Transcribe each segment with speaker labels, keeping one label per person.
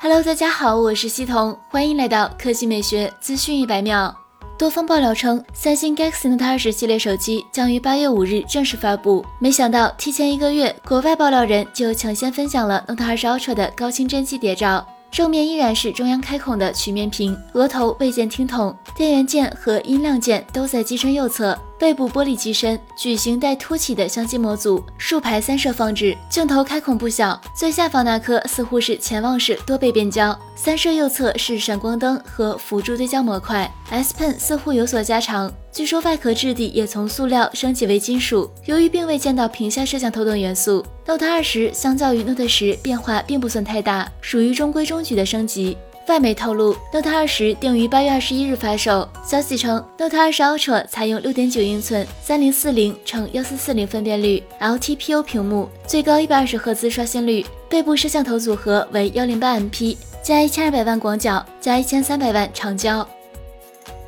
Speaker 1: Hello，大家好，我是西彤，欢迎来到科技美学资讯一百秒。多方爆料称，三星 Galaxy Note 20系列手机将于八月五日正式发布。没想到，提前一个月，国外爆料人就抢先分享了 Note 20 Ultra 的高清真机谍照。正面依然是中央开孔的曲面屏，额头未见听筒，电源键和音量键都在机身右侧。背部玻璃机身，矩形带凸起的相机模组，竖排三摄放置，镜头开孔不小。最下方那颗似乎是潜望式多倍变焦，三摄右侧是闪光灯和辅助对焦模块。S Pen 似乎有所加长，据说外壳质地也从塑料升级为金属。由于并未见到屏下摄像头等元素，Note 20相较于 Note 10变化并不算太大，属于中规中矩的升级。外媒透露，Note 20定于八月二十一日发售。消息称，Note 20 Ultra 采用六点九英寸三零四零乘幺四四零分辨率 LTPO 屏幕，最高一百二十赫兹刷新率。背部摄像头组合为幺零八 MP 加一千二百万广角加一千三百万长焦。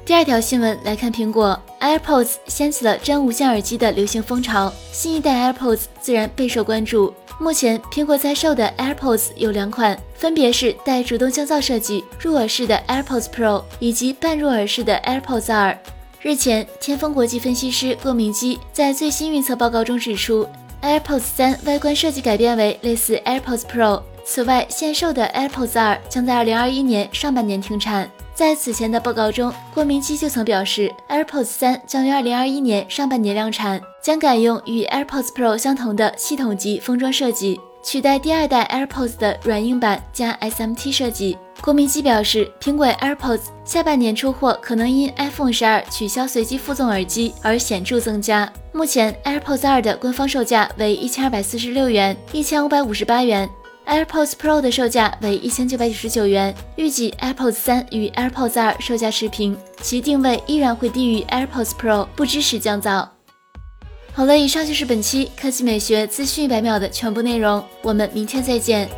Speaker 1: 第二条新闻来看，苹果 AirPods 掀起了真无线耳机的流行风潮，新一代 AirPods 自然备受关注。目前，苹果在售的 AirPods 有两款，分别是带主动降噪设计入耳式的 AirPods Pro 以及半入耳式的 AirPods 二。日前，天风国际分析师郭明基在最新预测报告中指出，AirPods 三外观设计改变为类似 AirPods Pro。此外，现售的 AirPods 二将在2021年上半年停产。在此前的报告中，郭明基就曾表示，AirPods 三将于二零二一年上半年量产，将改用与 AirPods Pro 相同的系统级封装设计，取代第二代 AirPods 的软硬板加 SMT 设计。郭明基表示，苹果 AirPods 下半年出货可能因 iPhone 十二取消随机附送耳机而显著增加。目前 AirPods 二的官方售价为一千二百四十六元，一千五百五十八元。AirPods Pro 的售价为一千九百九十九元，预计 AirPods 三与 AirPods 二售价持平，其定位依然会低于 AirPods Pro，不支持降噪。好了，以上就是本期科技美学资讯一百秒的全部内容，我们明天再见。